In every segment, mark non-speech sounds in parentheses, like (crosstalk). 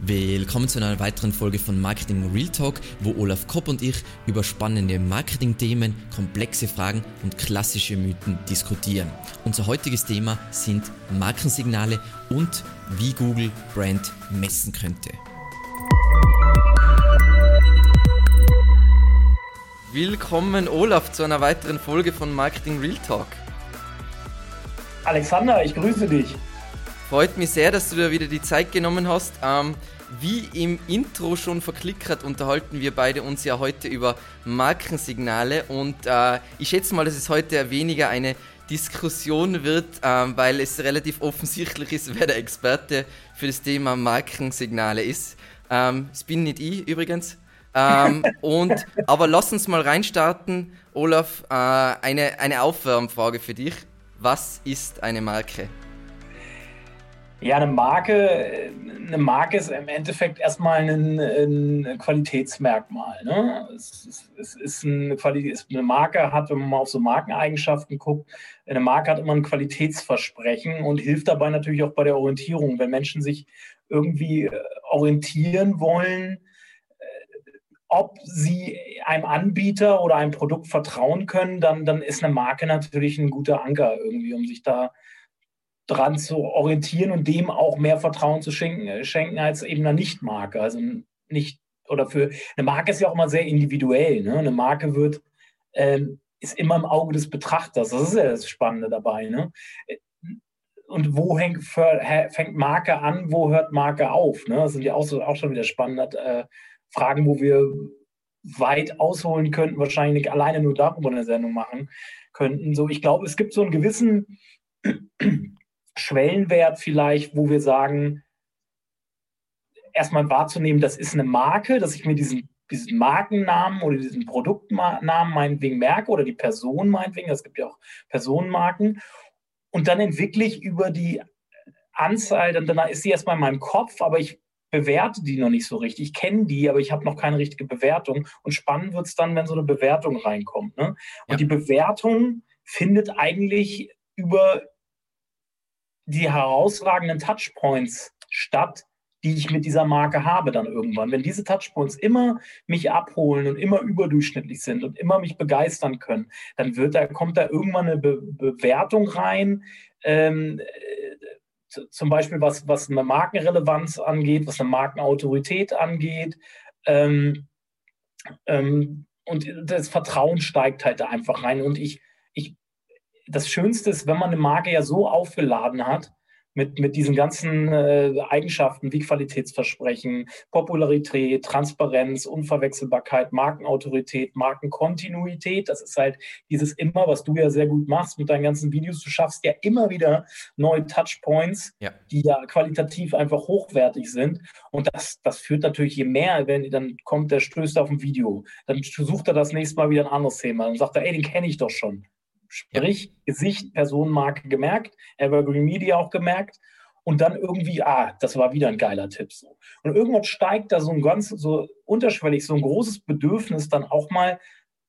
Willkommen zu einer weiteren Folge von Marketing Real Talk, wo Olaf Kopp und ich über spannende Marketing-Themen, komplexe Fragen und klassische Mythen diskutieren. Unser heutiges Thema sind Markensignale und wie Google Brand messen könnte. Willkommen Olaf zu einer weiteren Folge von Marketing Real Talk. Alexander, ich grüße dich. Freut mich sehr, dass du dir wieder die Zeit genommen hast. Ähm, wie im Intro schon verklickert, unterhalten wir beide uns ja heute über Markensignale und äh, ich schätze mal, dass es heute weniger eine Diskussion wird, äh, weil es relativ offensichtlich ist, (laughs) wer der Experte für das Thema Markensignale ist. Ähm, das bin nicht ich übrigens. Ähm, (laughs) und, aber lass uns mal reinstarten, Olaf. Äh, eine, eine Aufwärmfrage für dich. Was ist eine Marke? Ja, eine Marke, eine Marke ist im Endeffekt erstmal ein, ein Qualitätsmerkmal. Ne? Es, es, es ist eine, Qualität, eine Marke hat, wenn man mal auf so Markeneigenschaften guckt, eine Marke hat immer ein Qualitätsversprechen und hilft dabei natürlich auch bei der Orientierung. Wenn Menschen sich irgendwie äh, orientieren wollen, äh, ob sie einem Anbieter oder einem Produkt vertrauen können, dann, dann ist eine Marke natürlich ein guter Anker irgendwie, um sich da dran zu orientieren und dem auch mehr Vertrauen zu schenken, äh, schenken als eben einer Nicht-Marke. Also nicht, oder für eine Marke ist ja auch immer sehr individuell. Ne? Eine Marke wird, ähm, ist immer im Auge des Betrachters. Das ist ja das Spannende dabei. Ne? Und wo hängt, fängt Marke an, wo hört Marke auf? Ne? Das sind ja auch, auch schon wieder spannende äh, Fragen, wo wir weit ausholen könnten, wahrscheinlich alleine nur darüber eine Sendung machen könnten. So, ich glaube, es gibt so einen gewissen Schwellenwert vielleicht, wo wir sagen, erstmal wahrzunehmen, das ist eine Marke, dass ich mir diesen, diesen Markennamen oder diesen Produktnamen meinetwegen merke oder die Person meinetwegen, es gibt ja auch Personenmarken. Und dann entwickle ich über die Anzahl, dann, dann ist sie erstmal in meinem Kopf, aber ich bewerte die noch nicht so richtig. Ich kenne die, aber ich habe noch keine richtige Bewertung. Und spannend wird es dann, wenn so eine Bewertung reinkommt. Ne? Und ja. die Bewertung findet eigentlich über die herausragenden Touchpoints statt, die ich mit dieser Marke habe dann irgendwann. Wenn diese Touchpoints immer mich abholen und immer überdurchschnittlich sind und immer mich begeistern können, dann wird da, kommt da irgendwann eine Be Bewertung rein, ähm, äh, zum Beispiel was, was eine Markenrelevanz angeht, was eine Markenautorität angeht. Ähm, ähm, und das Vertrauen steigt halt da einfach rein. Und ich, ich das Schönste ist, wenn man eine Marke ja so aufgeladen hat, mit, mit diesen ganzen äh, Eigenschaften wie Qualitätsversprechen, Popularität, Transparenz, Unverwechselbarkeit, Markenautorität, Markenkontinuität. Das ist halt dieses immer, was du ja sehr gut machst mit deinen ganzen Videos. Du schaffst ja immer wieder neue Touchpoints, ja. die ja qualitativ einfach hochwertig sind. Und das, das führt natürlich, je mehr, wenn dann kommt, der stößt auf ein Video, dann sucht er das nächste Mal wieder ein anderes Thema. Dann sagt er, ey, den kenne ich doch schon. Sprich. Gesicht, Personenmarke gemerkt, Evergreen Media auch gemerkt und dann irgendwie, ah, das war wieder ein geiler Tipp. So. Und irgendwann steigt da so ein ganz, so unterschwellig, so ein großes Bedürfnis, dann auch mal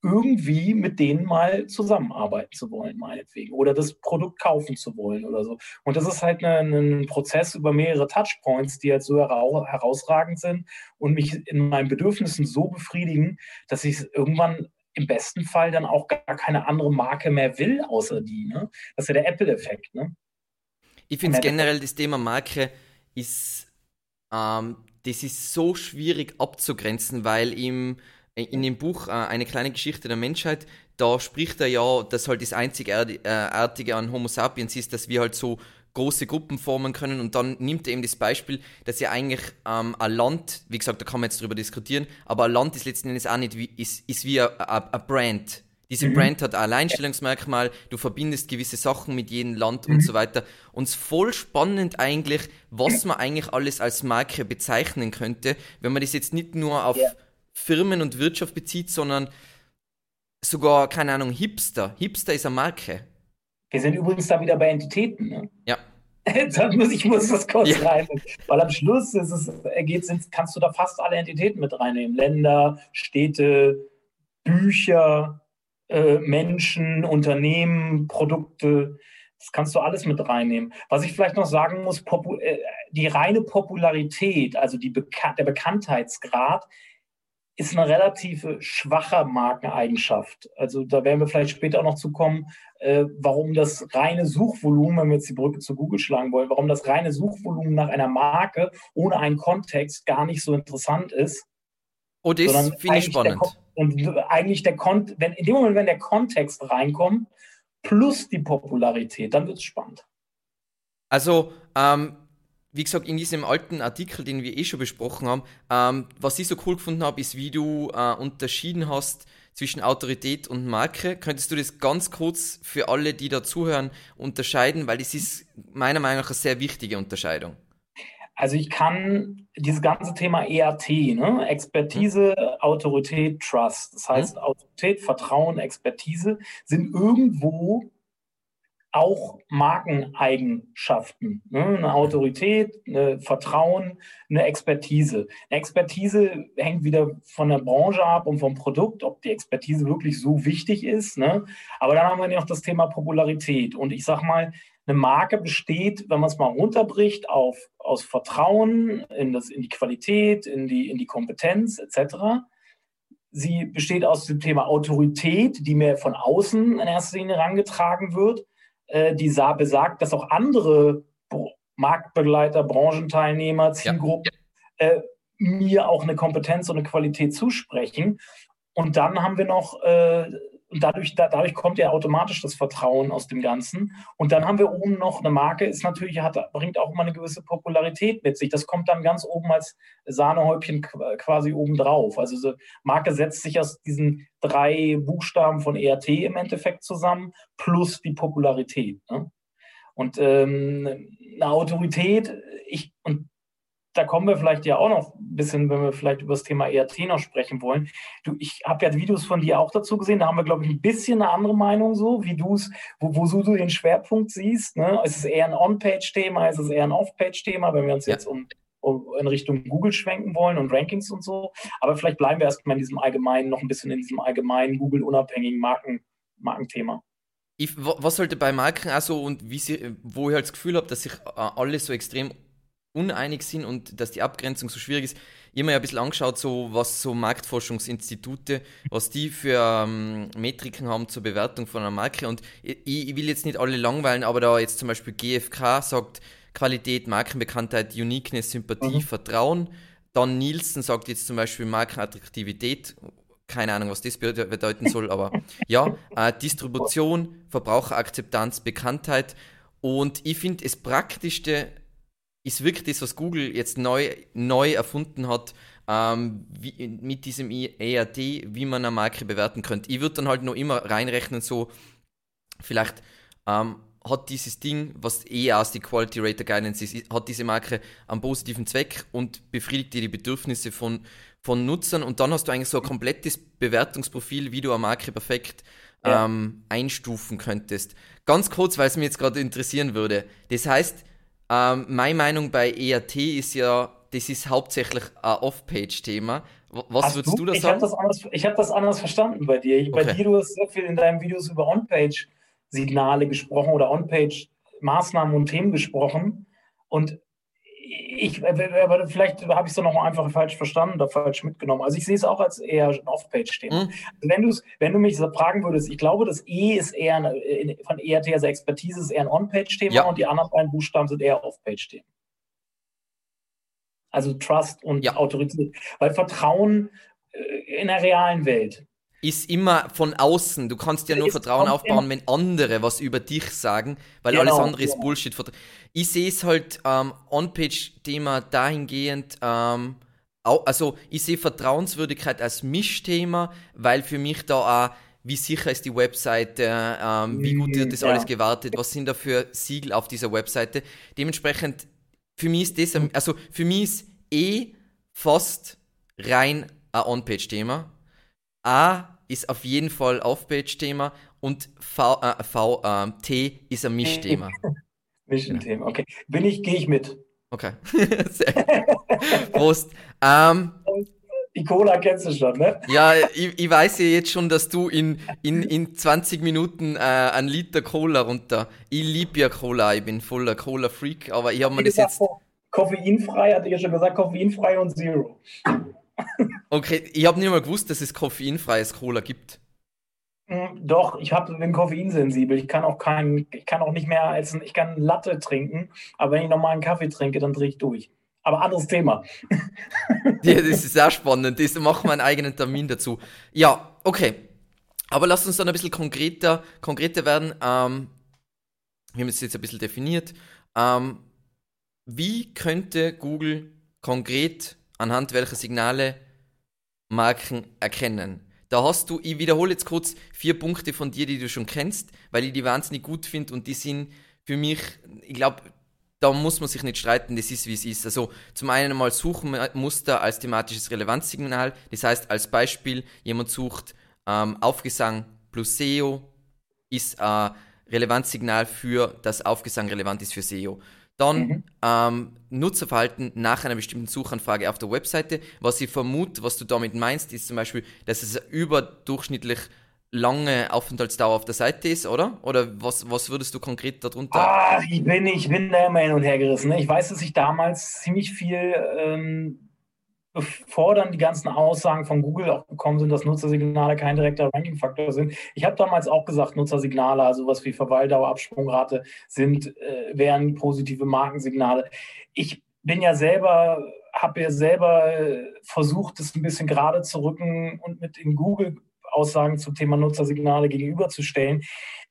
irgendwie mit denen mal zusammenarbeiten zu wollen, meinetwegen, oder das Produkt kaufen zu wollen oder so. Und das ist halt ein, ein Prozess über mehrere Touchpoints, die halt so herausragend sind und mich in meinen Bedürfnissen so befriedigen, dass ich irgendwann im besten Fall dann auch gar keine andere Marke mehr will, außer die. Ne? Das ist ja der Apple-Effekt. Ne? Ich finde es generell, das Thema Marke ist, ähm, das ist so schwierig abzugrenzen, weil im, in dem Buch äh, Eine kleine Geschichte der Menschheit, da spricht er ja, dass halt das Einzigartige an Homo sapiens ist, dass wir halt so große Gruppen formen können und dann nimmt er eben das Beispiel, dass ja eigentlich ähm, ein Land, wie gesagt, da kann man jetzt drüber diskutieren, aber ein Land ist letzten Endes auch nicht wie, ist, ist wie ein Brand. Diese mhm. Brand hat ein Alleinstellungsmerkmal, du verbindest gewisse Sachen mit jedem Land mhm. und so weiter. Und es ist voll spannend eigentlich, was man eigentlich alles als Marke bezeichnen könnte, wenn man das jetzt nicht nur auf ja. Firmen und Wirtschaft bezieht, sondern sogar, keine Ahnung, Hipster. Hipster ist eine Marke. Wir sind übrigens da wieder bei Entitäten. Ne? Ja. (laughs) Dann muss ich muss das kurz ja. rein. Weil am Schluss ist es, geht, kannst du da fast alle Entitäten mit reinnehmen. Länder, Städte, Bücher, äh, Menschen, Unternehmen, Produkte. Das kannst du alles mit reinnehmen. Was ich vielleicht noch sagen muss, äh, die reine Popularität, also die Bekan der Bekanntheitsgrad, ist eine relativ schwache Markeneigenschaft. Also da werden wir vielleicht später auch noch zu kommen, äh, warum das reine Suchvolumen, wenn wir jetzt die Brücke zu Google schlagen wollen, warum das reine Suchvolumen nach einer Marke ohne einen Kontext gar nicht so interessant ist. Oh, das finde ich spannend. und eigentlich der Kon wenn in dem Moment, wenn der Kontext reinkommt, plus die Popularität, dann wird es spannend. Also, ähm, wie gesagt, in diesem alten Artikel, den wir eh schon besprochen haben, ähm, was ich so cool gefunden habe, ist, wie du äh, unterschieden hast zwischen Autorität und Marke. Könntest du das ganz kurz für alle, die da zuhören, unterscheiden? Weil das ist meiner Meinung nach eine sehr wichtige Unterscheidung. Also ich kann dieses ganze Thema ERT, ne? Expertise, mhm. Autorität, Trust. Das heißt, mhm. Autorität, Vertrauen, Expertise sind irgendwo auch Markeneigenschaften. Ne? Eine Autorität, eine Vertrauen, eine Expertise. Eine Expertise hängt wieder von der Branche ab und vom Produkt, ob die Expertise wirklich so wichtig ist. Ne? Aber dann haben wir noch das Thema Popularität. Und ich sage mal, eine Marke besteht, wenn man es mal runterbricht, auf, aus Vertrauen in, das, in die Qualität, in die, in die Kompetenz etc. Sie besteht aus dem Thema Autorität, die mir von außen in erster Linie herangetragen wird, äh, die besagt, dass auch andere Marktbegleiter, Branchenteilnehmer, Zielgruppen ja. äh, mir auch eine Kompetenz und eine Qualität zusprechen. Und dann haben wir noch äh, und dadurch, da, dadurch kommt ja automatisch das Vertrauen aus dem Ganzen. Und dann haben wir oben noch eine Marke, ist natürlich, hat, bringt auch immer eine gewisse Popularität mit sich. Das kommt dann ganz oben als Sahnehäubchen quasi oben drauf. Also diese Marke setzt sich aus diesen drei Buchstaben von ERT im Endeffekt zusammen, plus die Popularität. Ne? Und ähm, eine Autorität, ich, und da kommen wir vielleicht ja auch noch ein bisschen, wenn wir vielleicht über das Thema ERT noch sprechen wollen. Du, ich habe ja Videos von dir auch dazu gesehen, da haben wir, glaube ich, ein bisschen eine andere Meinung so, wie du es, wo, wo du den Schwerpunkt siehst. Ne? Ist es eher ein On-Page-Thema, ist es eher ein Off-Page-Thema, wenn wir uns ja. jetzt um, um, in Richtung Google schwenken wollen und Rankings und so. Aber vielleicht bleiben wir erstmal in diesem allgemeinen, noch ein bisschen in diesem allgemeinen Google-unabhängigen Marken, Markenthema. Ich, was sollte bei Marken also und wie sie, wo ich halt das Gefühl habe, dass sich äh, alle so extrem uneinig sind und dass die Abgrenzung so schwierig ist. Ich habe mir ja ein bisschen angeschaut, so, was so Marktforschungsinstitute, was die für ähm, Metriken haben zur Bewertung von einer Marke. Und ich, ich, will jetzt nicht alle langweilen, aber da jetzt zum Beispiel GfK sagt Qualität, Markenbekanntheit, Uniqueness, Sympathie, mhm. Vertrauen. Dann Nielsen sagt jetzt zum Beispiel Markenattraktivität, keine Ahnung, was das bedeuten soll, aber (laughs) ja, äh, Distribution, Verbraucherakzeptanz, Bekanntheit. Und ich finde, das Praktischste ist wirklich das, was Google jetzt neu, neu erfunden hat, ähm, wie, mit diesem ERT, wie man eine Marke bewerten könnte. Ich würde dann halt noch immer reinrechnen, so vielleicht ähm, hat dieses Ding, was eh aus die Quality Rater Guidance ist, hat diese Marke einen positiven Zweck und befriedigt dir die Bedürfnisse von, von Nutzern und dann hast du eigentlich so ein komplettes Bewertungsprofil, wie du eine Marke perfekt ja. ähm, einstufen könntest. Ganz kurz, weil es mich jetzt gerade interessieren würde. Das heißt, ähm, meine Meinung bei ERT ist ja, das ist hauptsächlich ein Off-Page-Thema. Was hast würdest du, du da ich sagen? Hab das anders, ich habe das anders verstanden bei dir. Ich, okay. Bei dir, du hast sehr viel in deinen Videos über On-Page-Signale gesprochen oder On-Page-Maßnahmen und Themen gesprochen. Und ich, aber vielleicht habe ich es noch einfach falsch verstanden oder falsch mitgenommen. Also ich sehe es auch als eher ein Off-Page-Thema. Mhm. Wenn, wenn du mich fragen würdest, ich glaube, das E ist eher eine, von ERT, also Expertise ist eher ein On-Page-Thema ja. und die anderen beiden Buchstaben sind eher Off-Page-Themen. Also Trust und ja. Autorität. Weil Vertrauen äh, in der realen Welt ist immer von außen. Du kannst ja nur Vertrauen aufbauen, wenn andere was über dich sagen, weil genau, alles andere ist Bullshit. Ich sehe es halt ähm, On-Page-Thema dahingehend, ähm, also ich sehe Vertrauenswürdigkeit als Mischthema, weil für mich da auch, wie sicher ist die Webseite, ähm, wie gut wird das ja. alles gewartet, was sind da für Siegel auf dieser Webseite. Dementsprechend, für mich ist das, also für mich ist eh fast rein ein On-Page-Thema A ist auf jeden Fall Off-Page-Thema und V, äh, v äh, T ist ein Mischthema. (laughs) Mischthema, okay. Bin ich, gehe ich mit. Okay. (laughs) Sehr gut. Prost. Ähm, die Cola kennst du schon, ne? Ja, ich, ich weiß ja jetzt schon, dass du in, in, in 20 Minuten äh, ein Liter Cola runter. Ich liebe ja Cola, ich bin voller Cola-Freak, aber ich habe mir das jetzt. Koffeinfrei, hatte ich ja schon gesagt, koffeinfrei und Zero. Okay, ich habe nicht mal gewusst, dass es koffeinfreies Cola gibt. Hm, doch, ich hab, bin koffeinsensibel. Ich kann auch kein, ich kann auch nicht mehr als ich kann Latte trinken, aber wenn ich nochmal einen Kaffee trinke, dann drehe ich durch. Aber anderes Thema. (laughs) ja, das ist sehr spannend. Das machen wir einen eigenen Termin dazu. Ja, okay. Aber lasst uns dann ein bisschen konkreter, konkreter werden. Ähm, wir haben es jetzt ein bisschen definiert. Ähm, wie könnte Google konkret anhand welcher Signale Marken erkennen? Da hast du, ich wiederhole jetzt kurz vier Punkte von dir, die du schon kennst, weil ich die wahnsinnig gut finde und die sind für mich, ich glaube, da muss man sich nicht streiten, das ist wie es ist. Also zum einen mal Suchmuster als thematisches Relevanzsignal, das heißt als Beispiel, jemand sucht ähm, Aufgesang plus SEO, ist ein Relevanzsignal für, dass Aufgesang relevant ist für SEO. Dann mhm. ähm, Nutzerverhalten nach einer bestimmten Suchanfrage auf der Webseite. Was ich vermute, was du damit meinst, ist zum Beispiel, dass es überdurchschnittlich lange Aufenthaltsdauer auf der Seite ist, oder? Oder was, was würdest du konkret darunter? Ach, ich bin, ich bin da immer hin und her gerissen. Ne? Ich weiß, dass ich damals ziemlich viel ähm, bevor dann die ganzen Aussagen von Google auch gekommen sind, dass Nutzersignale kein direkter Ranking-Faktor sind. Ich habe damals auch gesagt, Nutzersignale, also was wie Verweildauer, Absprungrate sind, äh, wären positive Markensignale. Ich bin ja selber, habe ja selber äh, versucht, das ein bisschen gerade zu rücken und mit in Google Aussagen zum Thema Nutzersignale gegenüberzustellen.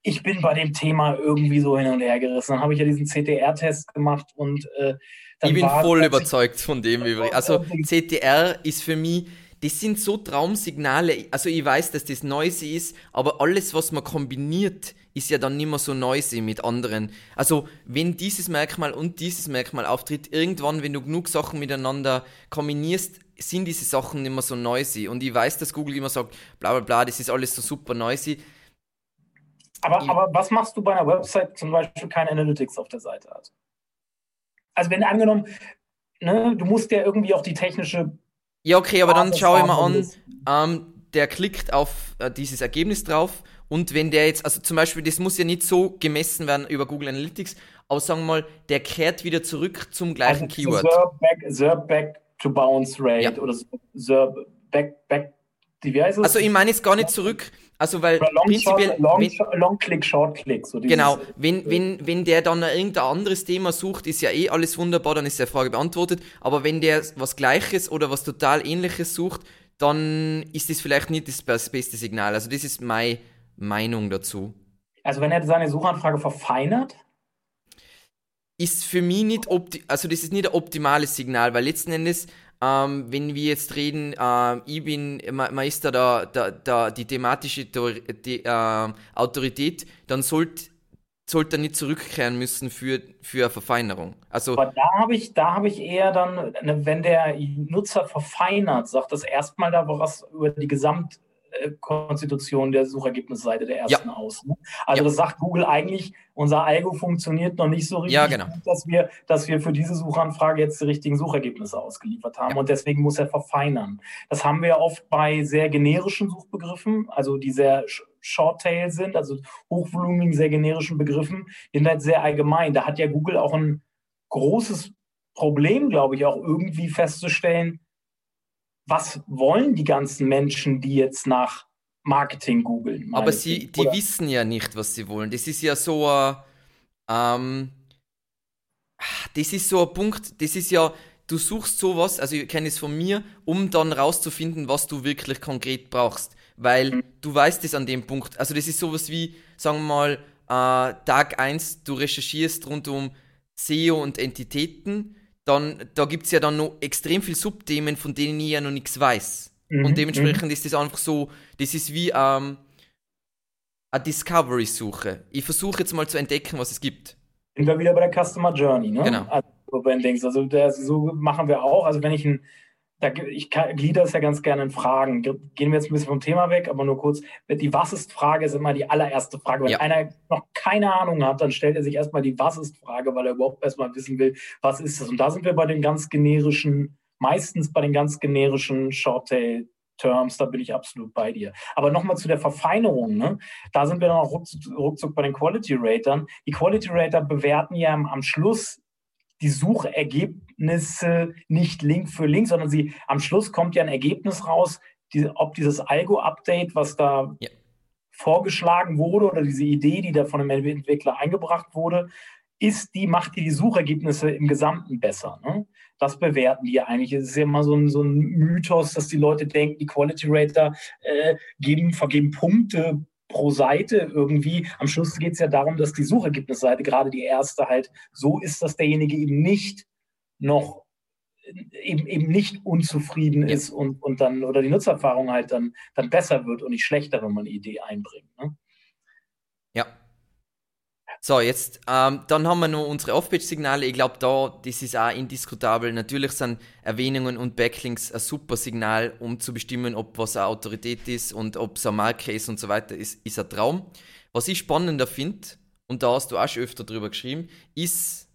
Ich bin bei dem Thema irgendwie so hin und her gerissen. Dann habe ich ja diesen CTR-Test gemacht und äh, ich bin voll überzeugt von dem übrigens. Also (laughs) CTR ist für mich, das sind so Traumsignale. Also ich weiß, dass das noisy ist, aber alles, was man kombiniert, ist ja dann nicht mehr so noisy mit anderen. Also wenn dieses Merkmal und dieses Merkmal auftritt, irgendwann, wenn du genug Sachen miteinander kombinierst, sind diese Sachen nicht mehr so noisy. Und ich weiß, dass Google immer sagt, bla bla bla, das ist alles so super noisy. Aber, aber was machst du bei einer Website zum Beispiel kein Analytics auf der Seite hat? Also wenn angenommen, ne, du musst ja irgendwie auch die technische. Ja, okay, aber dann schau ich mal an, ähm, der klickt auf äh, dieses Ergebnis drauf und wenn der jetzt, also zum Beispiel, das muss ja nicht so gemessen werden über Google Analytics, aber sagen wir mal, der kehrt wieder zurück zum gleichen also Keyword. Serb back, back to bounce rate ja. oder Serb back, back, wie heißt es? Also ich meine jetzt gar nicht zurück, also weil long prinzipiell. long, wenn, long, Click, Short Click. So genau, wenn, wenn, wenn der dann irgendein anderes Thema sucht, ist ja eh alles wunderbar, dann ist die Frage beantwortet. Aber wenn der was Gleiches oder was total Ähnliches sucht, dann ist das vielleicht nicht das beste Signal. Also das ist meine Meinung dazu. Also wenn er seine Suchanfrage verfeinert? Ist für mich nicht, also das ist nicht ein optimales Signal, weil letzten Endes ähm, wenn wir jetzt reden, äh, ich bin, ist da, da, da, die thematische die, äh, Autorität, dann sollte sollte er nicht zurückkehren müssen für, für eine Verfeinerung. Also, Aber da habe ich, hab ich eher dann, wenn der Nutzer verfeinert, sagt das erstmal da was über die Gesamt, Konstitution der Suchergebnisseite der ersten ja. aus. Ne? Also ja. das sagt Google eigentlich, unser Algo funktioniert noch nicht so richtig, ja, genau. dass, wir, dass wir für diese Suchanfrage jetzt die richtigen Suchergebnisse ausgeliefert haben und deswegen muss er verfeinern. Das haben wir oft bei sehr generischen Suchbegriffen, also die sehr Short-Tail sind, also hochvolumigen, sehr generischen Begriffen, sind halt sehr allgemein. Da hat ja Google auch ein großes Problem, glaube ich, auch irgendwie festzustellen, was wollen die ganzen Menschen, die jetzt nach Marketing googeln? Aber sie, die Oder? wissen ja nicht, was sie wollen. Das ist ja so ein, ähm, das ist so ein Punkt, das ist ja, du suchst sowas, also ich kenne es von mir, um dann rauszufinden, was du wirklich konkret brauchst. Weil mhm. du weißt es an dem Punkt. Also das ist sowas wie, sagen wir mal, äh, Tag 1, du recherchierst rund um SEO und Entitäten dann da gibt es ja dann noch extrem viele Subthemen, von denen ich ja noch nichts weiß. Mhm. Und dementsprechend mhm. ist das einfach so, das ist wie ähm, eine Discovery-Suche. Ich versuche jetzt mal zu entdecken, was es gibt. Sind wir wieder bei der Customer Journey, ne? Genau. Also, also das, so machen wir auch. Also wenn ich ein da, ich glieder es ja ganz gerne in Fragen. Gehen wir jetzt ein bisschen vom Thema weg, aber nur kurz. Die Was ist-Frage ist immer die allererste Frage. Wenn ja. einer noch keine Ahnung hat, dann stellt er sich erstmal die Was ist-Frage, weil er überhaupt erstmal wissen will, was ist das. Und da sind wir bei den ganz generischen meistens bei den ganz generischen Shorttail Terms, da bin ich absolut bei dir. Aber nochmal zu der Verfeinerung, ne? da sind wir dann auch ruckzuck, ruckzuck bei den Quality Ratern. Die Quality Rater bewerten ja am Schluss die Suchergebnisse nicht Link für Link, sondern sie am Schluss kommt ja ein Ergebnis raus, die, ob dieses Algo-Update, was da ja. vorgeschlagen wurde oder diese Idee, die da von einem Entwickler eingebracht wurde, ist die, macht die die Suchergebnisse im Gesamten besser. Ne? Das bewerten die ja eigentlich. Es ist ja immer so ein, so ein Mythos, dass die Leute denken, die Quality Rater äh, geben, vergeben Punkte pro Seite irgendwie. Am Schluss geht es ja darum, dass die Suchergebnisseite, gerade die erste, halt so ist, dass derjenige eben nicht noch eben, eben nicht unzufrieden ja. ist und, und dann oder die Nutzererfahrung halt dann, dann besser wird und nicht schlechter, wenn man eine Idee einbringt. Ne? Ja, so, jetzt, ähm, dann haben wir noch unsere Off-Page-Signale. Ich glaube, da, das ist auch indiskutabel. Natürlich sind Erwähnungen und Backlinks ein super Signal, um zu bestimmen, ob was eine Autorität ist und ob es eine Marke ist und so weiter, ist, ist ein Traum. Was ich spannender finde, und da hast du auch schon öfter drüber geschrieben, ist,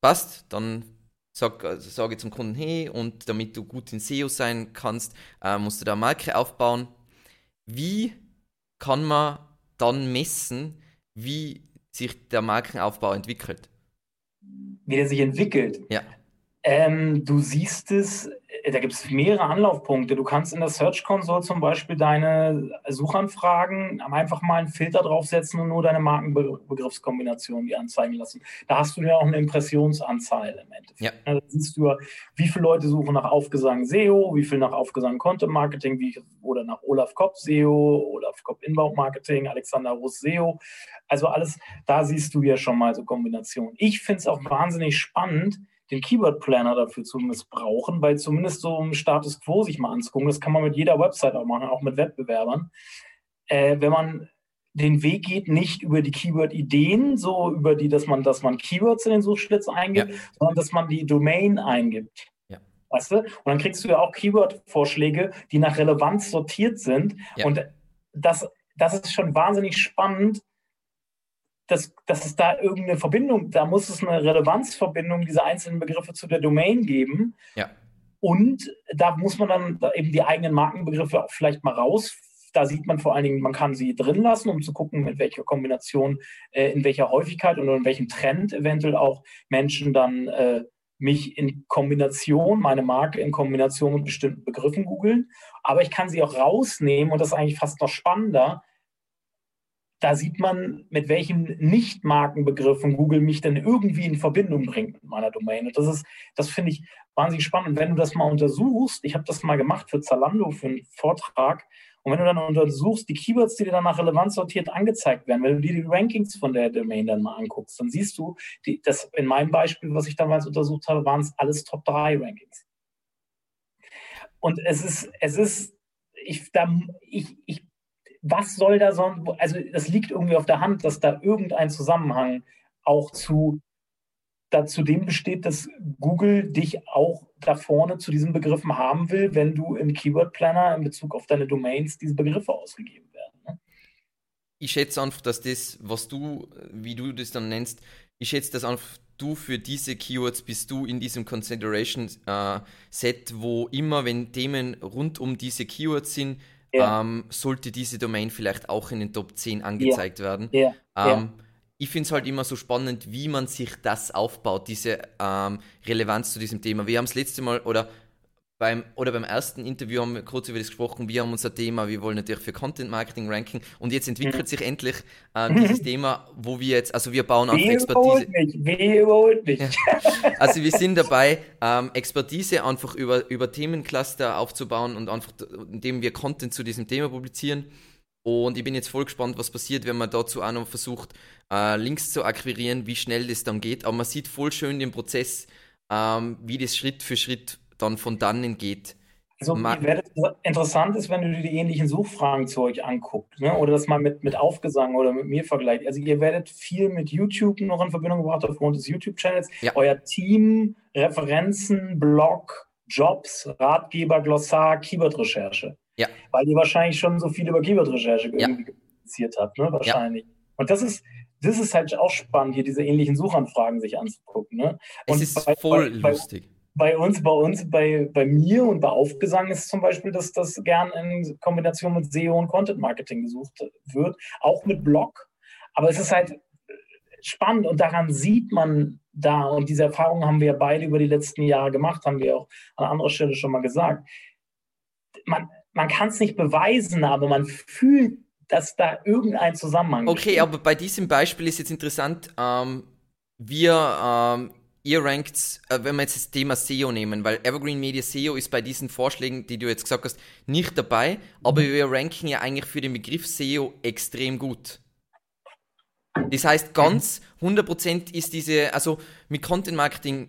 passt, dann sag, also sage zum Kunden, hey, und damit du gut in SEO sein kannst, äh, musst du da eine Marke aufbauen. Wie kann man dann messen, wie sich der Markenaufbau entwickelt. Wie der sich entwickelt. Ja. Ähm, du siehst es äh, da gibt es mehrere Anlaufpunkte. Du kannst in der Search Console zum Beispiel deine Suchanfragen einfach mal einen Filter draufsetzen und nur deine Markenbegriffskombination die anzeigen lassen. Da hast du ja auch eine Impressionsanzahl im Endeffekt. Ja. Da siehst du, wie viele Leute suchen nach Aufgesang SEO, wie viel nach Aufgesang Content Marketing wie, oder nach Olaf Kopp SEO, Olaf Kopp Inbound Marketing, Alexander Russ SEO. Also alles, da siehst du ja schon mal so Kombinationen. Ich finde es auch wahnsinnig spannend, den Keyword Planner dafür zu missbrauchen, weil zumindest so im Status Quo sich mal anzugucken, das kann man mit jeder Website auch machen, auch mit Wettbewerbern. Äh, wenn man den Weg geht, nicht über die Keyword-Ideen, so über die, dass man, dass man Keywords in den Suchschlitz eingibt, ja. sondern dass man die Domain eingibt. Ja. Weißt du? Und dann kriegst du ja auch Keyword-Vorschläge, die nach Relevanz sortiert sind. Ja. Und das, das ist schon wahnsinnig spannend, dass, dass es da irgendeine Verbindung, da muss es eine Relevanzverbindung dieser einzelnen Begriffe zu der Domain geben. Ja. Und da muss man dann eben die eigenen Markenbegriffe auch vielleicht mal raus. Da sieht man vor allen Dingen, man kann sie drin lassen, um zu gucken, mit welcher Kombination, äh, in welcher Häufigkeit und in welchem Trend eventuell auch Menschen dann äh, mich in Kombination, meine Marke in Kombination mit bestimmten Begriffen googeln. Aber ich kann sie auch rausnehmen und das ist eigentlich fast noch spannender da sieht man, mit welchen Nicht-Markenbegriffen Google mich denn irgendwie in Verbindung bringt mit meiner Domain. Und das ist, das finde ich wahnsinnig spannend. Und wenn du das mal untersuchst, ich habe das mal gemacht für Zalando, für einen Vortrag, und wenn du dann untersuchst, die Keywords, die dir dann nach Relevanz sortiert angezeigt werden, wenn du dir die Rankings von der Domain dann mal anguckst, dann siehst du, die, das in meinem Beispiel, was ich damals untersucht habe, waren es alles Top 3 Rankings. Und es ist, es ist, ich, da, ich, ich was soll da sonst, also das liegt irgendwie auf der Hand, dass da irgendein Zusammenhang auch zu, dazu dem besteht, dass Google dich auch da vorne zu diesen Begriffen haben will, wenn du im Keyword Planner in Bezug auf deine Domains diese Begriffe ausgegeben werden. Ne? Ich schätze einfach, dass das, was du, wie du das dann nennst, ich schätze, dass einfach du für diese Keywords bist du in diesem Consideration äh, Set, wo immer, wenn Themen rund um diese Keywords sind, ja. ähm, sollte diese Domain vielleicht auch in den Top 10 angezeigt ja. werden. Ja. Ähm, ich finde es halt immer so spannend, wie man sich das aufbaut, diese ähm, Relevanz zu diesem Thema. Wir haben es letzte Mal, oder beim, oder beim ersten Interview haben wir kurz über das gesprochen, wir haben unser Thema, wir wollen natürlich für Content Marketing ranken und jetzt entwickelt mhm. sich endlich äh, dieses Thema, wo wir jetzt, also wir bauen auf Wie Expertise. Nicht, nicht. Ja. Also wir sind dabei, ähm, Expertise einfach über, über Themencluster aufzubauen und einfach, indem wir Content zu diesem Thema publizieren. Und ich bin jetzt voll gespannt, was passiert, wenn man dazu auch noch versucht, äh, Links zu akquirieren, wie schnell das dann geht. Aber man sieht voll schön den Prozess, ähm, wie das Schritt für Schritt dann von dannen geht. Also interessant ist, wenn du dir die ähnlichen Suchfragen zu euch anguckt ne? oder das mal mit, mit Aufgesang oder mit mir vergleicht. Also ihr werdet viel mit YouTube noch in Verbindung gebracht aufgrund des YouTube-Channels. Ja. Euer Team, Referenzen, Blog, Jobs, Ratgeber, Glossar, Keyword-Recherche. Ja. Weil ihr wahrscheinlich schon so viel über Keyword-Recherche ja. kommuniziert habt, ne? wahrscheinlich. Ja. Und das ist, das ist halt auch spannend, hier diese ähnlichen Suchanfragen sich anzugucken. Ne? Und es ist bei, voll bei, lustig bei uns, bei uns, bei, bei mir und bei Aufgesang ist zum Beispiel, dass das gern in Kombination mit SEO und Content Marketing gesucht wird, auch mit Blog. Aber es ist halt spannend und daran sieht man da, und diese Erfahrungen haben wir beide über die letzten Jahre gemacht, haben wir auch an anderer Stelle schon mal gesagt. Man, man kann es nicht beweisen, aber man fühlt, dass da irgendein Zusammenhang Okay, besteht. aber bei diesem Beispiel ist jetzt interessant, ähm, wir, ähm, ihr rankt, äh, wenn wir jetzt das Thema SEO nehmen, weil Evergreen Media SEO ist bei diesen Vorschlägen, die du jetzt gesagt hast, nicht dabei, aber mhm. wir ranken ja eigentlich für den Begriff SEO extrem gut. Das heißt, ganz 100% ist diese, also mit Content Marketing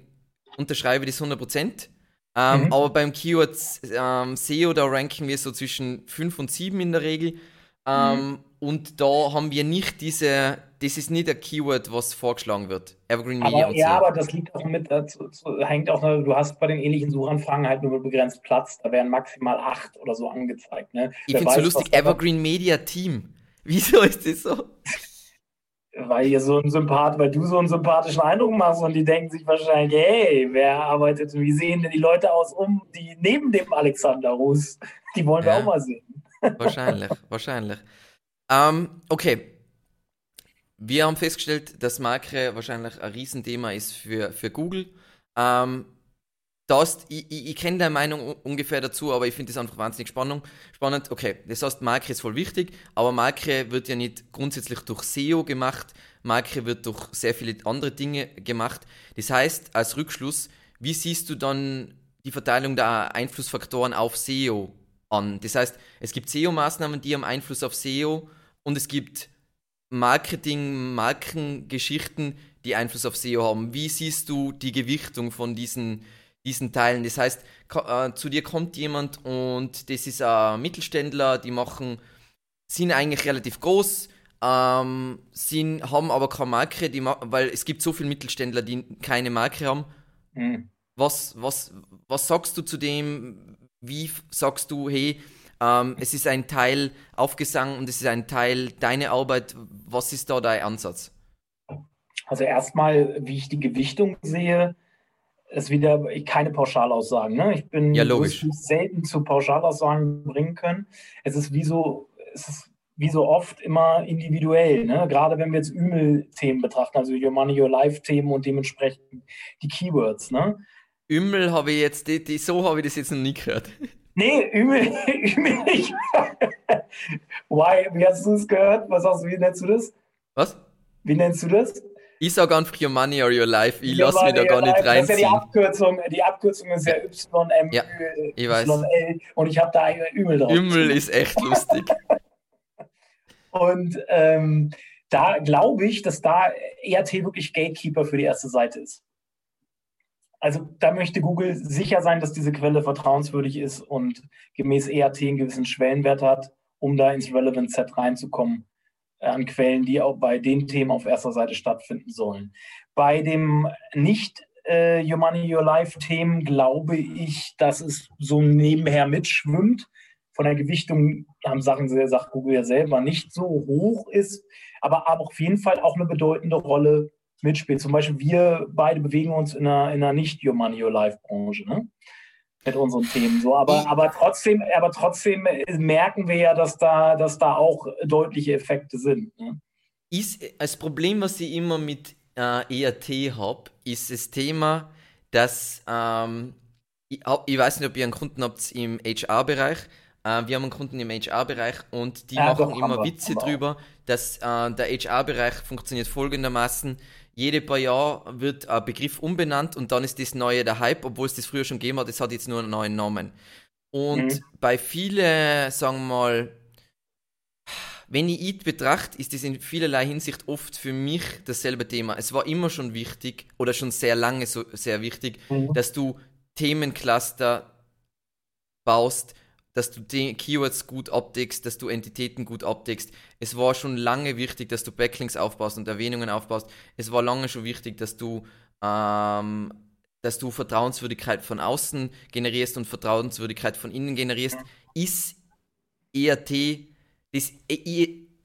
unterschreibe ich das 100%. Ähm, mhm. Aber beim Keyword ähm, SEO, da ranken wir so zwischen 5 und 7 in der Regel. Ähm, mhm. Und da haben wir nicht diese, das ist nicht ein Keyword, was vorgeschlagen wird. Evergreen Media aber, und Ja, aber das liegt auch mit, dazu, hängt auch, du hast bei den ähnlichen Suchanfragen halt nur begrenzt Platz. Da werden maximal 8 oder so angezeigt. Ne? Ich finde es so lustig, Evergreen Media Team. (laughs) Wieso ist das so? weil ihr so ein Sympath, weil du so einen sympathischen Eindruck machst und die denken sich wahrscheinlich, hey, wer arbeitet, wie sehen denn die Leute aus um, die neben dem Alexander Ruß, die wollen ja, wir auch mal sehen. (laughs) Wahrscheinlich, wahrscheinlich. Ähm, okay. Wir haben festgestellt, dass Marke wahrscheinlich ein Riesenthema ist für, für Google. Ähm, das, ich, ich, ich kenne deine Meinung ungefähr dazu, aber ich finde das einfach wahnsinnig spannend. spannend. Okay, das heißt, Marke ist voll wichtig, aber Marke wird ja nicht grundsätzlich durch SEO gemacht. Marke wird durch sehr viele andere Dinge gemacht. Das heißt, als Rückschluss, wie siehst du dann die Verteilung der Einflussfaktoren auf SEO an? Das heißt, es gibt SEO-Maßnahmen, die haben Einfluss auf SEO und es gibt Marketing, Markengeschichten, die Einfluss auf SEO haben. Wie siehst du die Gewichtung von diesen diesen Teilen. Das heißt, äh, zu dir kommt jemand und das ist ein Mittelständler, die machen, sind eigentlich relativ groß, ähm, sind, haben aber keine Marke, die, weil es gibt so viele Mittelständler, die keine Marke haben. Mhm. Was, was, was sagst du zu dem? Wie sagst du, hey, ähm, es ist ein Teil Aufgesang und es ist ein Teil deine Arbeit. Was ist da dein Ansatz? Also erstmal, wie ich die Gewichtung sehe, ist wieder keine Pauschalaussagen. Ne? Ich bin ja, logisch. selten zu Pauschalaussagen bringen können. Es ist wie so, es ist wie so oft immer individuell. Ne? Gerade wenn wir jetzt Ümel-Themen betrachten, also Your Money, Your Life-Themen und dementsprechend die Keywords. Ne? Ümel habe ich jetzt, die, die, so habe ich das jetzt noch nie gehört. (laughs) Nee, Ümel, (laughs) Ümel nicht. Why? Wie hast du es gehört? Was hast du, wie nennst du das? Was? Wie nennst du das? Ich sage einfach Your Money or Your Life. Ich lasse mich da gar nicht reinziehen. Das ist ja die Abkürzung. Die Abkürzung ist ja YM. Ja, ich weiß. YL, und ich habe da Ümel drauf. Ümel ist echt lustig. (laughs) und ähm, da glaube ich, dass da ERT wirklich Gatekeeper für die erste Seite ist. Also da möchte Google sicher sein, dass diese Quelle vertrauenswürdig ist und gemäß ERT einen gewissen Schwellenwert hat, um da ins Relevant Set reinzukommen an Quellen, die auch bei den Themen auf erster Seite stattfinden sollen. Bei dem nicht äh, Your Money, Your Life Themen glaube ich, dass es so nebenher mitschwimmt. Von der Gewichtung haben Sachen, sagt Google ja selber, nicht so hoch ist, aber, aber auf jeden Fall auch eine bedeutende Rolle mitspielt. Zum Beispiel wir beide bewegen uns in einer, in einer nicht Your Money, Your Life Branche. Ne? mit unseren Themen. So, aber, aber trotzdem, aber trotzdem merken wir ja, dass da, dass da auch deutliche Effekte sind. Ne? Ist das Problem, was ich immer mit äh, ERT habe, ist das Thema, dass ähm, ich, ich, weiß nicht, ob ihr einen Kunden habt im HR-Bereich. Äh, wir haben einen Kunden im HR-Bereich und die ja, machen doch, immer Witze drüber, dass äh, der HR-Bereich funktioniert folgendermaßen jede paar Jahre wird ein Begriff umbenannt und dann ist das neue der Hype, obwohl es das früher schon gegeben hat, es hat jetzt nur einen neuen Namen. Und mhm. bei vielen, sagen wir mal, wenn ich IT betrachte, ist das in vielerlei Hinsicht oft für mich dasselbe Thema. Es war immer schon wichtig oder schon sehr lange so sehr wichtig, mhm. dass du Themencluster baust, dass du Keywords gut abdeckst, dass du Entitäten gut abdeckst. Es war schon lange wichtig, dass du Backlinks aufbaust und Erwähnungen aufbaust. Es war lange schon wichtig, dass du, ähm, dass du Vertrauenswürdigkeit von außen generierst und Vertrauenswürdigkeit von innen generierst. Ist ERT, das, ich,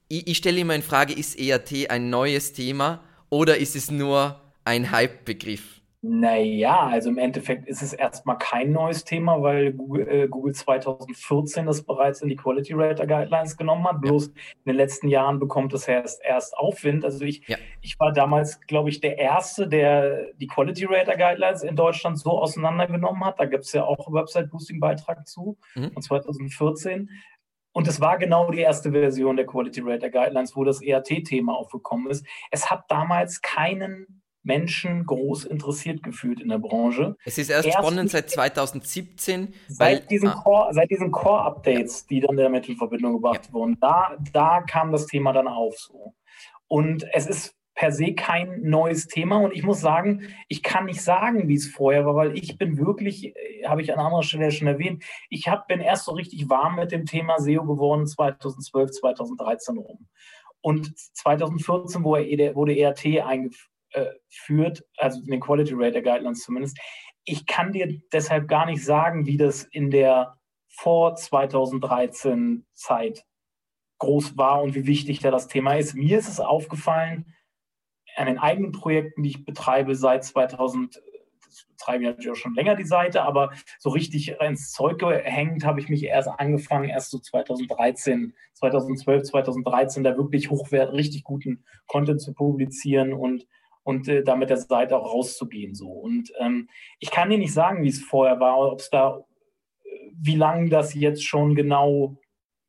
ich, ich stelle immer in Frage, ist ERT ein neues Thema oder ist es nur ein Hype-Begriff? Naja, also im Endeffekt ist es erstmal kein neues Thema, weil Google, äh, Google 2014 das bereits in die Quality Rater Guidelines genommen hat. Bloß in den letzten Jahren bekommt es erst, erst Aufwind. Also ich, ja. ich war damals, glaube ich, der Erste, der die Quality Rater Guidelines in Deutschland so auseinandergenommen hat. Da gibt es ja auch einen Website-Boosting-Beitrag zu mhm. von 2014. Und es war genau die erste Version der Quality Rater Guidelines, wo das ERT-Thema aufgekommen ist. Es hat damals keinen Menschen groß interessiert gefühlt in der Branche. Es ist erst, erst spannend seit 2017. Seit weil, diesen ah. Core, diesen Core-Updates, die dann damit in Verbindung gebracht ja. wurden, da, da kam das Thema dann auf so. Und es ist per se kein neues Thema. Und ich muss sagen, ich kann nicht sagen, wie es vorher war, weil ich bin wirklich, äh, habe ich an anderer Stelle schon erwähnt, ich hab, bin erst so richtig warm mit dem Thema SEO geworden 2012, 2013 rum. Und 2014 wurde, wurde ERT eingeführt äh, führt, also den Quality Rater Guidelines zumindest. Ich kann dir deshalb gar nicht sagen, wie das in der vor 2013 Zeit groß war und wie wichtig da das Thema ist. Mir ist es aufgefallen, an den eigenen Projekten, die ich betreibe seit 2000, das betreibe ich natürlich auch schon länger die Seite, aber so richtig ins Zeug gehängt habe ich mich erst angefangen, erst so 2013, 2012, 2013, da wirklich hochwert, richtig guten Content zu publizieren und und äh, da mit der Seite auch rauszugehen. So. Und ähm, ich kann dir nicht sagen, wie es vorher war, ob es da, äh, wie lange das jetzt schon genau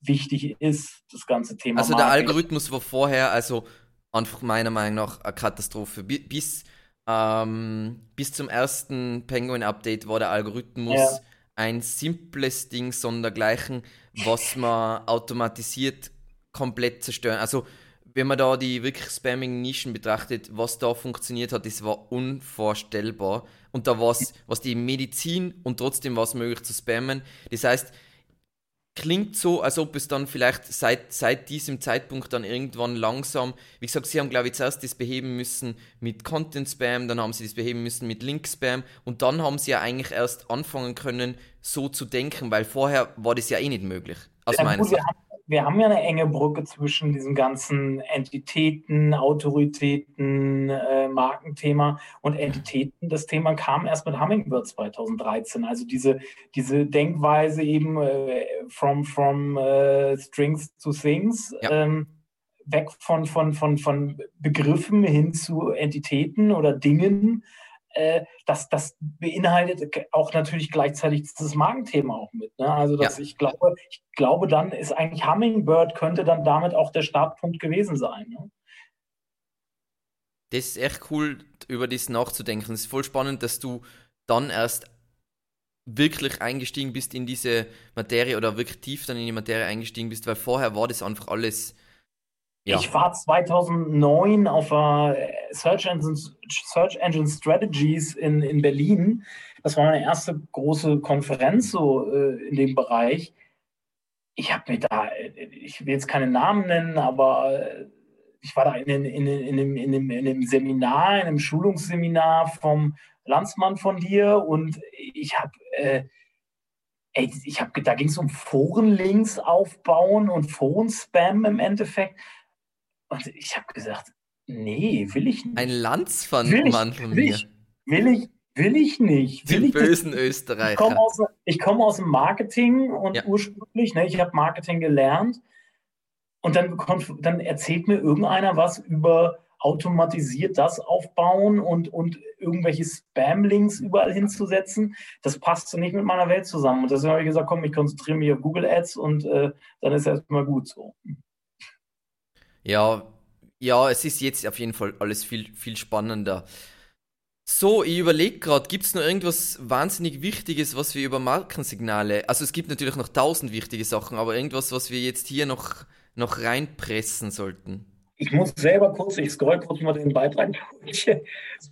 wichtig ist, das ganze Thema. Also der Algorithmus war vorher, also einfach meiner Meinung nach eine Katastrophe. Bis, ähm, bis zum ersten Penguin-Update war der Algorithmus ja. ein simples Ding sondergleichen, was man automatisiert komplett zerstören. Also wenn man da die wirklich spamming Nischen betrachtet, was da funktioniert hat, das war unvorstellbar. Und da war es, was die Medizin und trotzdem war es möglich zu spammen. Das heißt, klingt so, als ob es dann vielleicht seit, seit diesem Zeitpunkt dann irgendwann langsam, wie gesagt, sie haben glaube ich zuerst das beheben müssen mit Content Spam, dann haben sie das beheben müssen mit Link Spam und dann haben sie ja eigentlich erst anfangen können, so zu denken, weil vorher war das ja eh nicht möglich. Aus ja, meiner Sicht wir haben ja eine enge Brücke zwischen diesen ganzen Entitäten, Autoritäten, äh, Markenthema und Entitäten. Das Thema kam erst mit Hummingbird 2013. Also diese, diese Denkweise eben äh, from, from äh, Strings to Things. Ja. Ähm, weg von, von, von, von Begriffen hin zu Entitäten oder Dingen äh, das, das beinhaltet auch natürlich gleichzeitig das Magenthema auch mit. Ne? Also dass ja. ich glaube, ich glaube, dann ist eigentlich Hummingbird könnte dann damit auch der Startpunkt gewesen sein. Ne? Das ist echt cool, über das nachzudenken. Es ist voll spannend, dass du dann erst wirklich eingestiegen bist in diese Materie oder wirklich tief dann in die Materie eingestiegen bist, weil vorher war das einfach alles ja. Ich war 2009 auf einer Search Engine, Search Engine Strategies in, in Berlin. Das war meine erste große Konferenz so äh, in dem Bereich. Ich habe mir da, ich will jetzt keine Namen nennen, aber äh, ich war da in, in, in, in, einem, in, einem, in einem Seminar, in einem Schulungsseminar vom Landsmann von dir und ich habe äh, ey, ich habe, da ging es um Forenlinks aufbauen und Foren-Spam im Endeffekt. Und ich habe gesagt, nee, will ich nicht. Ein Landsmann von mir. Ich, will ich, will ich nicht. Will Die ich bösen nicht. Österreicher. Ich komme aus, komm aus dem Marketing und ja. ursprünglich, ne, ich habe Marketing gelernt. Und dann, dann erzählt mir irgendeiner was über automatisiert das aufbauen und, und irgendwelche Spam-Links überall hinzusetzen. Das passt so nicht mit meiner Welt zusammen. Und deswegen habe ich gesagt, komm, ich konzentriere mich auf Google Ads und äh, dann ist erstmal gut so. Ja, ja, es ist jetzt auf jeden Fall alles viel, viel spannender. So, ich überlege gerade, gibt es noch irgendwas wahnsinnig Wichtiges, was wir über Markensignale, also es gibt natürlich noch tausend wichtige Sachen, aber irgendwas, was wir jetzt hier noch, noch reinpressen sollten? Ich muss selber kurz, ich scroll kurz mal den Beitrag (laughs)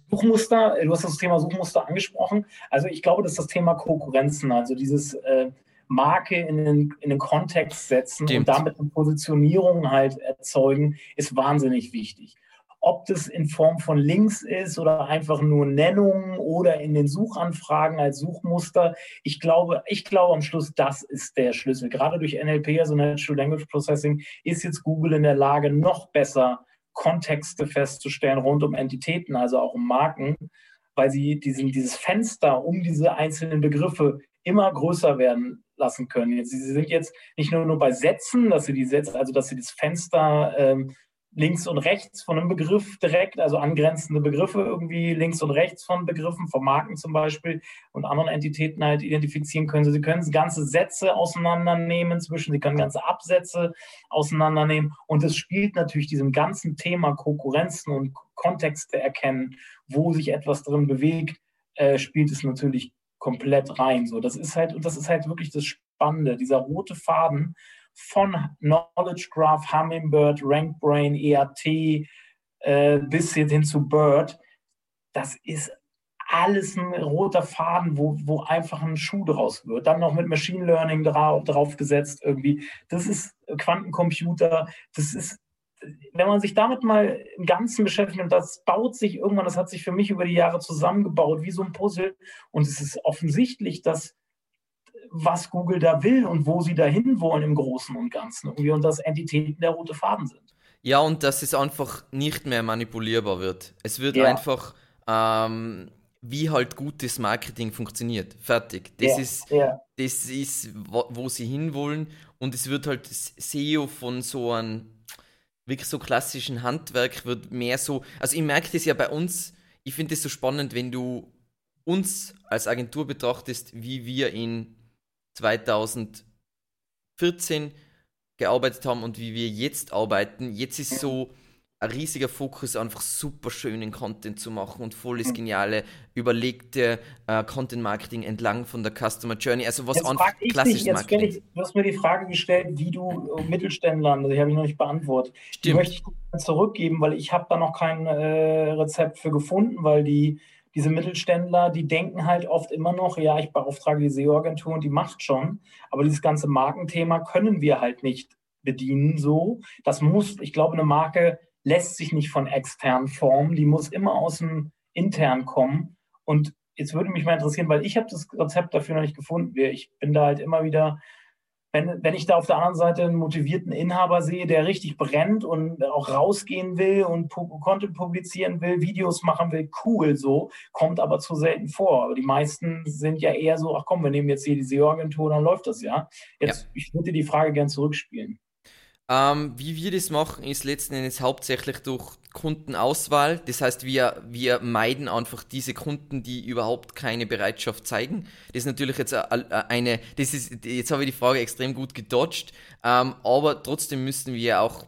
Suchmuster, du hast das Thema Suchmuster angesprochen. Also ich glaube, dass das Thema Konkurrenzen, also dieses äh, Marke in den, in den Kontext setzen Stimmt. und damit eine Positionierung halt erzeugen, ist wahnsinnig wichtig. Ob das in Form von Links ist oder einfach nur Nennungen oder in den Suchanfragen als Suchmuster. Ich glaube, ich glaube am Schluss, das ist der Schlüssel. Gerade durch NLP, also Natural Language Processing, ist jetzt Google in der Lage, noch besser Kontexte festzustellen rund um Entitäten, also auch um Marken, weil sie diesen, dieses Fenster um diese einzelnen Begriffe immer größer werden lassen können. Sie sind jetzt nicht nur, nur bei Sätzen, dass sie die Sätze, also dass sie das Fenster ähm, links und rechts von einem Begriff direkt, also angrenzende Begriffe irgendwie links und rechts von Begriffen, von Marken zum Beispiel und anderen Entitäten halt identifizieren können. Sie können ganze Sätze auseinandernehmen zwischen, Sie können ganze Absätze auseinandernehmen und es spielt natürlich diesem ganzen Thema Konkurrenzen und Kontexte erkennen, wo sich etwas drin bewegt, äh, spielt es natürlich komplett rein. So, das ist halt, und das ist halt wirklich das Spannende, dieser rote Faden, von Knowledge Graph, Hummingbird, RankBrain, ERT äh, bis hin zu Bird, das ist alles ein roter Faden, wo, wo einfach ein Schuh draus wird. Dann noch mit Machine Learning drauf, drauf gesetzt irgendwie. Das ist Quantencomputer. Das ist, wenn man sich damit mal im Ganzen beschäftigt, und das baut sich irgendwann, das hat sich für mich über die Jahre zusammengebaut, wie so ein Puzzle. Und es ist offensichtlich, dass was Google da will und wo sie dahin wollen im Großen und Ganzen. Irgendwie und dass Entitäten der rote Faden sind. Ja, und dass es einfach nicht mehr manipulierbar wird. Es wird ja. einfach, ähm, wie halt gutes Marketing funktioniert. Fertig. Das, ja. Ist, ja. das ist, wo sie hinwollen. Und es wird halt SEO von so einem wirklich so klassischen Handwerk wird mehr so. Also ich merke das ja bei uns, ich finde es so spannend, wenn du uns als Agentur betrachtest, wie wir in 2014 gearbeitet haben und wie wir jetzt arbeiten. Jetzt ist so ein riesiger Fokus, einfach super schönen Content zu machen und volles geniale, überlegte äh, Content Marketing entlang von der Customer Journey. Also was einfach klassisches dich, Marketing. Ich, du hast mir die Frage gestellt, wie du äh, Mittelständlern, die habe ich noch nicht beantwortet. Stimmt. Die möchte ich zurückgeben, weil ich habe da noch kein äh, Rezept für gefunden, weil die diese Mittelständler, die denken halt oft immer noch, ja, ich beauftrage die SEO-Agentur und die macht schon, aber dieses ganze Markenthema können wir halt nicht bedienen so. Das muss, ich glaube, eine Marke lässt sich nicht von extern formen, die muss immer aus dem intern kommen. Und jetzt würde mich mal interessieren, weil ich habe das Rezept dafür noch nicht gefunden. Ich bin da halt immer wieder wenn, wenn ich da auf der anderen Seite einen motivierten Inhaber sehe, der richtig brennt und auch rausgehen will und Content publizieren will, Videos machen will, cool so, kommt aber zu selten vor. Aber die meisten sind ja eher so, ach komm, wir nehmen jetzt hier die SEO-Agentur, dann läuft das ja. Jetzt, ja. ich würde die Frage gern zurückspielen. Ähm, wie wir das machen, ist letzten Endes hauptsächlich durch Kundenauswahl. Das heißt, wir, wir meiden einfach diese Kunden, die überhaupt keine Bereitschaft zeigen. Das ist natürlich jetzt eine, das ist, jetzt habe ich die Frage extrem gut gedodged, ähm, aber trotzdem müssen wir auch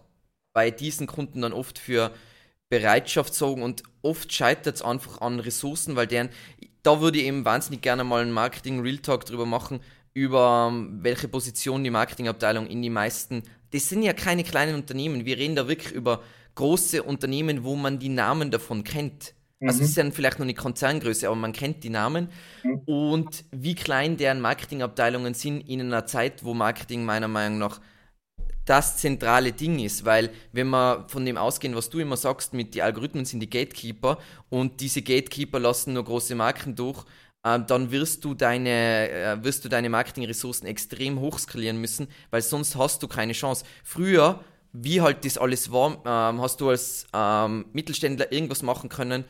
bei diesen Kunden dann oft für Bereitschaft sorgen und oft scheitert es einfach an Ressourcen, weil deren, da würde ich eben wahnsinnig gerne mal einen Marketing Real Talk drüber machen, über ähm, welche Position die Marketingabteilung in die meisten das sind ja keine kleinen Unternehmen. Wir reden da wirklich über große Unternehmen, wo man die Namen davon kennt. Also mhm. Also es ist dann vielleicht noch eine Konzerngröße, aber man kennt die Namen. Mhm. Und wie klein deren Marketingabteilungen sind in einer Zeit, wo Marketing meiner Meinung nach das zentrale Ding ist, weil wenn wir von dem ausgehen, was du immer sagst, mit die Algorithmen sind die Gatekeeper und diese Gatekeeper lassen nur große Marken durch, dann wirst du deine, äh, wirst du deine Marketingressourcen extrem hochskalieren müssen, weil sonst hast du keine Chance. Früher, wie halt das alles war, ähm, hast du als ähm, Mittelständler irgendwas machen können,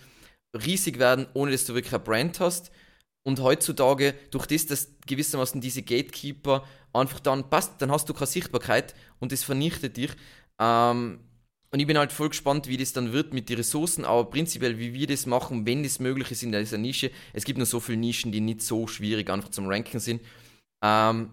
riesig werden, ohne dass du wirklich eine Brand hast. Und heutzutage, durch das, dass gewissermaßen diese Gatekeeper einfach dann passt, dann hast du keine Sichtbarkeit und das vernichtet dich. Ähm, und ich bin halt voll gespannt, wie das dann wird mit den Ressourcen, aber prinzipiell, wie wir das machen, wenn das möglich ist in dieser Nische. Es gibt nur so viele Nischen, die nicht so schwierig einfach zum Ranken sind. Ähm,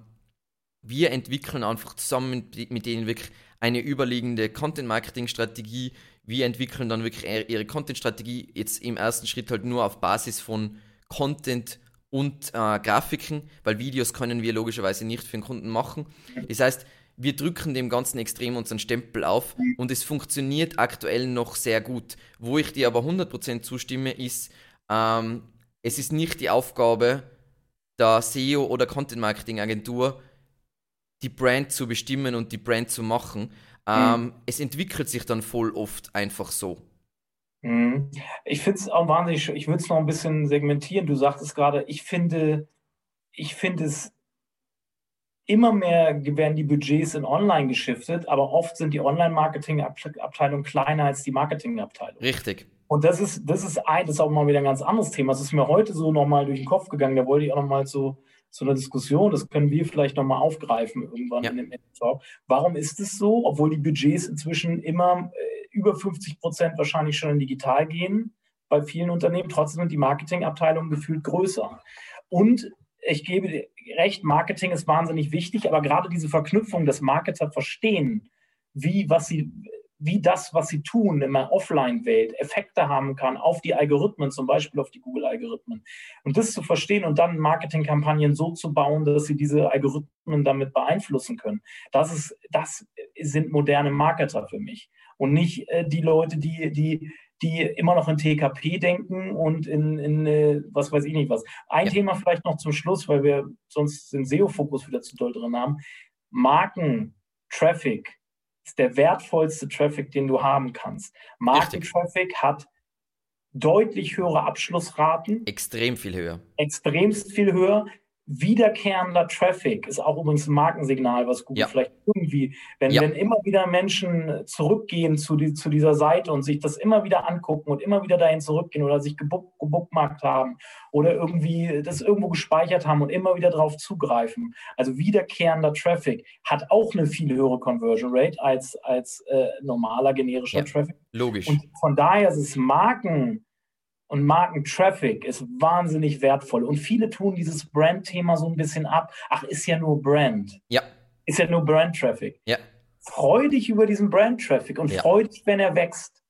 wir entwickeln einfach zusammen mit, mit denen wirklich eine überliegende Content-Marketing-Strategie. Wir entwickeln dann wirklich ihre Content-Strategie jetzt im ersten Schritt halt nur auf Basis von Content und äh, Grafiken, weil Videos können wir logischerweise nicht für den Kunden machen. Das heißt, wir drücken dem Ganzen extrem unseren Stempel auf und es funktioniert aktuell noch sehr gut. Wo ich dir aber 100% zustimme, ist, ähm, es ist nicht die Aufgabe der SEO oder Content Marketing Agentur, die Brand zu bestimmen und die Brand zu machen. Ähm, mhm. Es entwickelt sich dann voll oft einfach so. Mhm. Ich finde es auch wahnsinnig, ich würde es noch ein bisschen segmentieren. Du sagtest gerade, ich finde, ich finde es immer mehr werden die Budgets in Online geschiftet, aber oft sind die Online-Marketing-Abteilungen kleiner als die Marketing-Abteilung. Richtig. Und das ist, das ist ein, das ist auch mal wieder ein ganz anderes Thema. Das ist mir heute so nochmal durch den Kopf gegangen. Da wollte ich auch nochmal zu, zu einer Diskussion, das können wir vielleicht nochmal aufgreifen irgendwann ja. in dem Talk. Warum ist es so, obwohl die Budgets inzwischen immer äh, über 50 Prozent wahrscheinlich schon in digital gehen, bei vielen Unternehmen, trotzdem sind die Marketingabteilungen gefühlt größer. Und ich gebe recht, Marketing ist wahnsinnig wichtig, aber gerade diese Verknüpfung, dass Marketer verstehen, wie, was sie, wie das, was sie tun in der Offline-Welt, Effekte haben kann auf die Algorithmen, zum Beispiel auf die Google-Algorithmen. Und das zu verstehen und dann Marketingkampagnen so zu bauen, dass sie diese Algorithmen damit beeinflussen können, das, ist, das sind moderne Marketer für mich. Und nicht äh, die Leute, die, die, die immer noch in TKP denken und in, in äh, was weiß ich nicht was. Ein ja. Thema vielleicht noch zum Schluss, weil wir sonst den SEO-Fokus wieder zu doll drin haben. Marken, Traffic, ist der wertvollste Traffic, den du haben kannst. Marketing-Traffic hat deutlich höhere Abschlussraten. Extrem viel höher. Extremst viel höher wiederkehrender Traffic ist auch übrigens ein Markensignal, was Google ja. vielleicht irgendwie, wenn, ja. wenn immer wieder Menschen zurückgehen zu, die, zu dieser Seite und sich das immer wieder angucken und immer wieder dahin zurückgehen oder sich gebook, gebookmarkt haben oder irgendwie das irgendwo gespeichert haben und immer wieder darauf zugreifen. Also wiederkehrender Traffic hat auch eine viel höhere Conversion Rate als, als äh, normaler generischer ja. Traffic. Logisch. Und von daher ist es Marken und Markentraffic ist wahnsinnig wertvoll. Und viele tun dieses Brand-Thema so ein bisschen ab. Ach, ist ja nur Brand. Ja. Ist ja nur Brand-Traffic. Ja. Freu dich über diesen Brand-Traffic und ja. freu dich, wenn er wächst.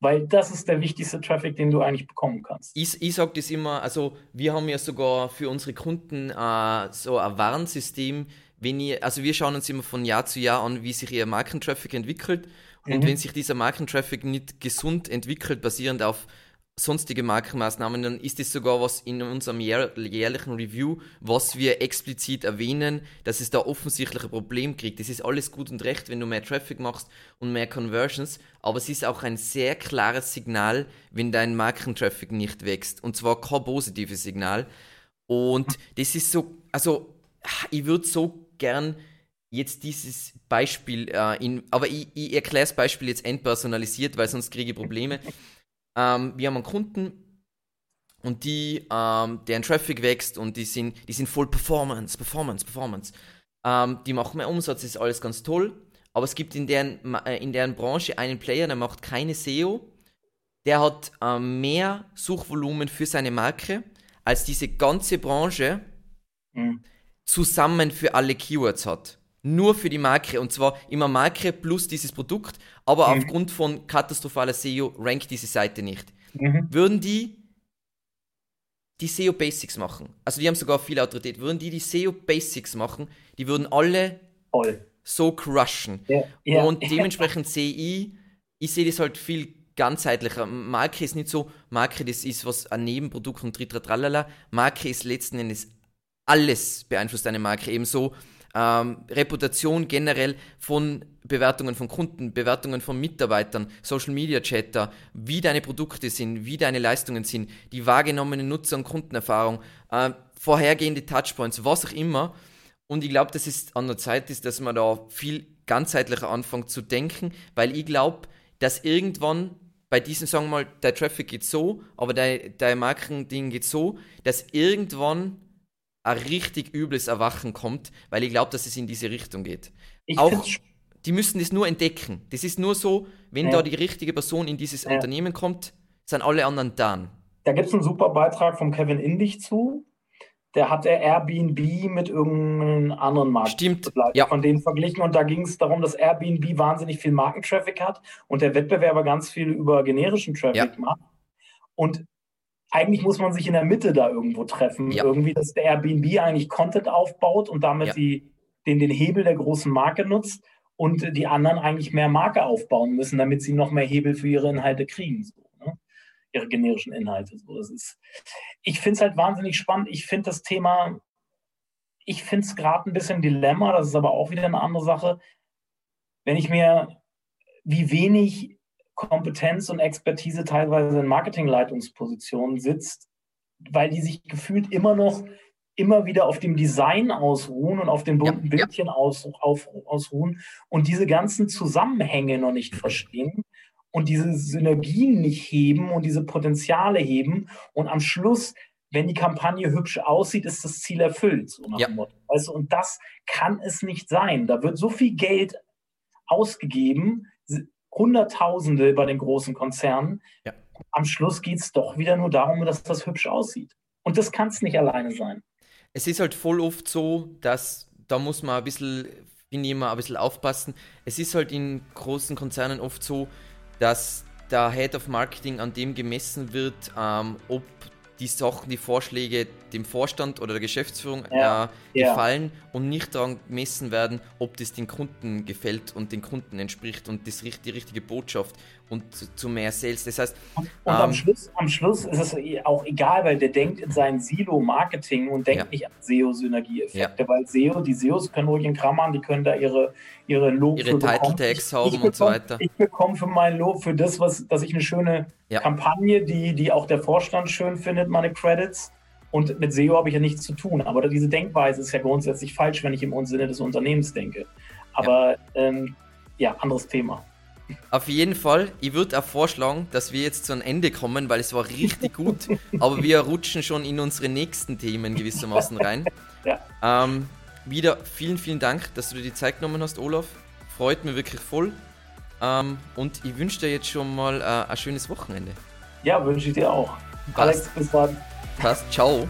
Weil das ist der wichtigste Traffic, den du eigentlich bekommen kannst. Ich, ich sage das immer, also wir haben ja sogar für unsere Kunden äh, so ein Warnsystem, wenn ihr, also wir schauen uns immer von Jahr zu Jahr an, wie sich ihr Markentraffic entwickelt. Und mhm. wenn sich dieser Markentraffic nicht gesund entwickelt, basierend auf sonstige Markenmaßnahmen, dann ist es sogar was in unserem jährlichen Review, was wir explizit erwähnen, dass es da offensichtlich ein Problem kriegt. Das ist alles gut und recht, wenn du mehr Traffic machst und mehr Conversions, aber es ist auch ein sehr klares Signal, wenn dein Markentraffic nicht wächst. Und zwar kein positives Signal. Und das ist so, also ich würde so gern jetzt dieses Beispiel äh, in, aber ich, ich erkläre das Beispiel jetzt entpersonalisiert, weil sonst kriege ich Probleme. Ähm, wir haben einen Kunden und die, ähm, deren Traffic wächst und die sind, die sind voll Performance, Performance, Performance. Ähm, die machen mehr Umsatz, ist alles ganz toll. Aber es gibt in deren, äh, in deren Branche einen Player, der macht keine SEO. Der hat ähm, mehr Suchvolumen für seine Marke als diese ganze Branche mhm. zusammen für alle Keywords hat nur für die Marke und zwar immer Marke plus dieses Produkt, aber mhm. aufgrund von katastrophaler SEO rankt diese Seite nicht. Mhm. Würden die die SEO Basics machen, also die haben sogar viel Autorität, würden die die SEO Basics machen, die würden alle Voll. so crushen. Ja, ja. Und dementsprechend sehe ich, ich sehe das halt viel ganzheitlicher. Marke ist nicht so, Marke, das ist was ein Nebenprodukt und tralala. Marke ist letzten Endes alles beeinflusst deine Marke. Ebenso ähm, Reputation generell von Bewertungen von Kunden, Bewertungen von Mitarbeitern, Social Media Chatter, wie deine Produkte sind, wie deine Leistungen sind, die wahrgenommene Nutzer- und Kundenerfahrung, äh, vorhergehende Touchpoints, was auch immer. Und ich glaube, dass es an der Zeit ist, dass man da viel ganzheitlicher anfängt zu denken, weil ich glaube, dass irgendwann bei diesem, sagen wir mal, der Traffic geht so, aber dein, dein Marketing geht so, dass irgendwann ein richtig übles Erwachen kommt, weil ich glaube, dass es in diese Richtung geht. Ich auch die müssen das nur entdecken. Das ist nur so, wenn ja. da die richtige Person in dieses ja. Unternehmen kommt, sind alle anderen da. Da gibt es einen super Beitrag von Kevin Indig zu. Der hat er Airbnb mit irgendeinem anderen Markt Stimmt. Ja. von denen verglichen. Und da ging es darum, dass Airbnb wahnsinnig viel Markentraffic hat und der Wettbewerber ganz viel über generischen Traffic macht. Und eigentlich muss man sich in der Mitte da irgendwo treffen. Ja. Irgendwie, dass der Airbnb eigentlich Content aufbaut und damit ja. die, den, den Hebel der großen Marke nutzt und die anderen eigentlich mehr Marke aufbauen müssen, damit sie noch mehr Hebel für ihre Inhalte kriegen. So, ne? Ihre generischen Inhalte. So, das ist, ich finde es halt wahnsinnig spannend. Ich finde das Thema, ich finde es gerade ein bisschen Dilemma, das ist aber auch wieder eine andere Sache. Wenn ich mir, wie wenig Kompetenz und Expertise teilweise in Marketingleitungspositionen sitzt, weil die sich gefühlt immer noch immer wieder auf dem Design ausruhen und auf den bunten ja, Bildchen ja. Aus, auf, ausruhen und diese ganzen Zusammenhänge noch nicht verstehen. und diese Synergien nicht heben und diese Potenziale heben und am Schluss wenn die Kampagne hübsch aussieht, ist das Ziel erfüllt. So ja. du, und das kann es nicht sein. Da wird so viel Geld ausgegeben, Hunderttausende bei den großen Konzernen. Ja. Am Schluss geht es doch wieder nur darum, dass das hübsch aussieht. Und das kann es nicht alleine sein. Es ist halt voll oft so, dass da muss man ein bisschen, finde ich immer, ein bisschen aufpassen. Es ist halt in großen Konzernen oft so, dass der Head of Marketing an dem gemessen wird, ähm, ob die Sachen, die Vorschläge dem Vorstand oder der Geschäftsführung ja, äh, gefallen ja. und nicht daran gemessen werden, ob das den Kunden gefällt und den Kunden entspricht und das die richtige Botschaft und zu, zu mehr Sales. Das heißt, und, und ähm, am, Schluss, am Schluss ist es auch egal, weil der denkt in sein Silo-Marketing und denkt ja. nicht an SEO-Synergieeffekte, weil SEO, die SEOs können ruhig einen Kram machen, die können da ihre ihre Lob ihre Title Tags haben und so weiter. Ich bekomme für mein Lob für das, was, dass ich eine schöne Kampagne, die, die auch der Vorstand schön findet, meine Credits und mit SEO habe ich ja nichts zu tun. Aber diese Denkweise ist ja grundsätzlich falsch, wenn ich im Sinne des Unternehmens denke. Aber ja, ähm, ja anderes Thema. Auf jeden Fall, ich würde auch vorschlagen, dass wir jetzt zu einem Ende kommen, weil es war richtig gut, aber wir rutschen schon in unsere nächsten Themen gewissermaßen rein. Ja. Ähm, wieder vielen, vielen Dank, dass du dir die Zeit genommen hast, Olaf. Freut mich wirklich voll. Ähm, und ich wünsche dir jetzt schon mal äh, ein schönes Wochenende. Ja, wünsche ich dir auch. Passt. Alex, bis dann. Passt, ciao.